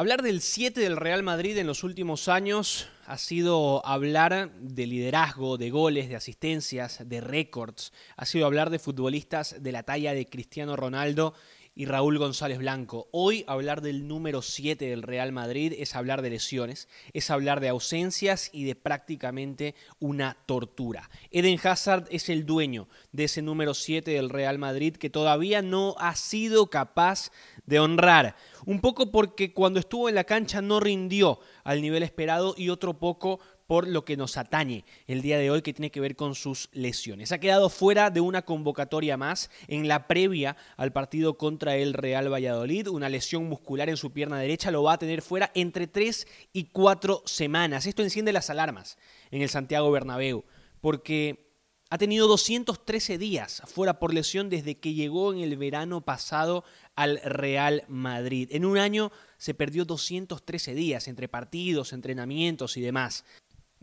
Hablar del 7 del Real Madrid en los últimos años ha sido hablar de liderazgo, de goles, de asistencias, de récords. Ha sido hablar de futbolistas de la talla de Cristiano Ronaldo y Raúl González Blanco. Hoy hablar del número 7 del Real Madrid es hablar de lesiones, es hablar de ausencias y de prácticamente una tortura. Eden Hazard es el dueño de ese número 7 del Real Madrid que todavía no ha sido capaz de honrar. Un poco porque cuando estuvo en la cancha no rindió al nivel esperado y otro poco por lo que nos atañe el día de hoy que tiene que ver con sus lesiones. Ha quedado fuera de una convocatoria más en la previa al partido contra el Real Valladolid. Una lesión muscular en su pierna derecha lo va a tener fuera entre tres y cuatro semanas. Esto enciende las alarmas en el Santiago Bernabéu porque ha tenido 213 días fuera por lesión desde que llegó en el verano pasado al Real Madrid. En un año se perdió 213 días entre partidos, entrenamientos y demás.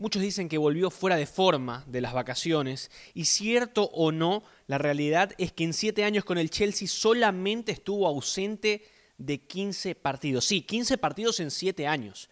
Muchos dicen que volvió fuera de forma de las vacaciones y cierto o no, la realidad es que en siete años con el Chelsea solamente estuvo ausente de 15 partidos. Sí, 15 partidos en siete años.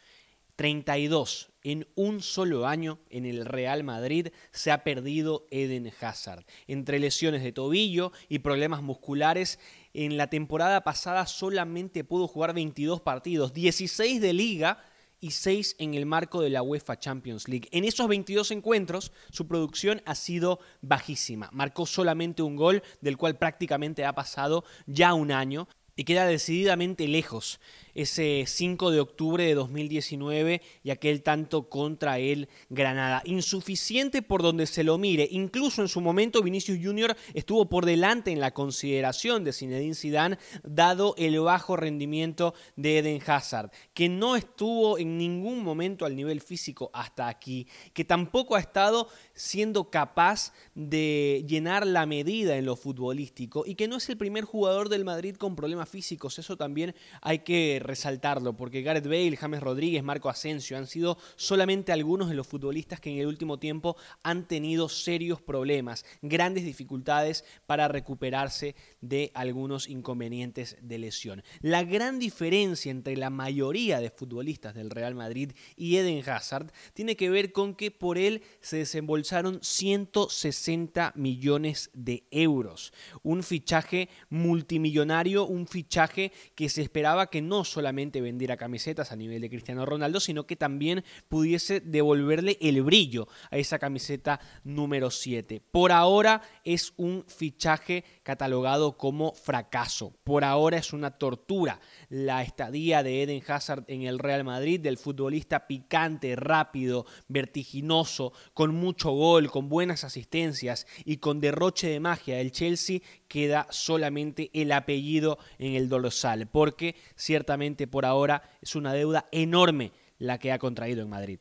32 en un solo año en el Real Madrid se ha perdido Eden Hazard. Entre lesiones de tobillo y problemas musculares, en la temporada pasada solamente pudo jugar 22 partidos, 16 de liga y 6 en el marco de la UEFA Champions League. En esos 22 encuentros, su producción ha sido bajísima. Marcó solamente un gol, del cual prácticamente ha pasado ya un año y queda decididamente lejos ese 5 de octubre de 2019 y aquel tanto contra el Granada. Insuficiente por donde se lo mire. Incluso en su momento Vinicius Junior estuvo por delante en la consideración de Zinedine Zidane dado el bajo rendimiento de Eden Hazard, que no estuvo en ningún momento al nivel físico hasta aquí, que tampoco ha estado siendo capaz de llenar la medida en lo futbolístico y que no es el primer jugador del Madrid con problemas físicos. Eso también hay que resaltarlo, porque Gareth Bale, James Rodríguez, Marco Asensio han sido solamente algunos de los futbolistas que en el último tiempo han tenido serios problemas, grandes dificultades para recuperarse de algunos inconvenientes de lesión. La gran diferencia entre la mayoría de futbolistas del Real Madrid y Eden Hazard tiene que ver con que por él se desembolsaron 160 millones de euros. Un fichaje multimillonario, un fichaje que se esperaba que no solamente vendiera camisetas a nivel de Cristiano Ronaldo, sino que también pudiese devolverle el brillo a esa camiseta número 7. Por ahora es un fichaje catalogado como fracaso. Por ahora es una tortura la estadía de Eden Hazard en el Real Madrid, del futbolista picante, rápido, vertiginoso, con mucho gol, con buenas asistencias y con derroche de magia del Chelsea, queda solamente el apellido en el dorsal, porque ciertamente por ahora es una deuda enorme la que ha contraído en Madrid.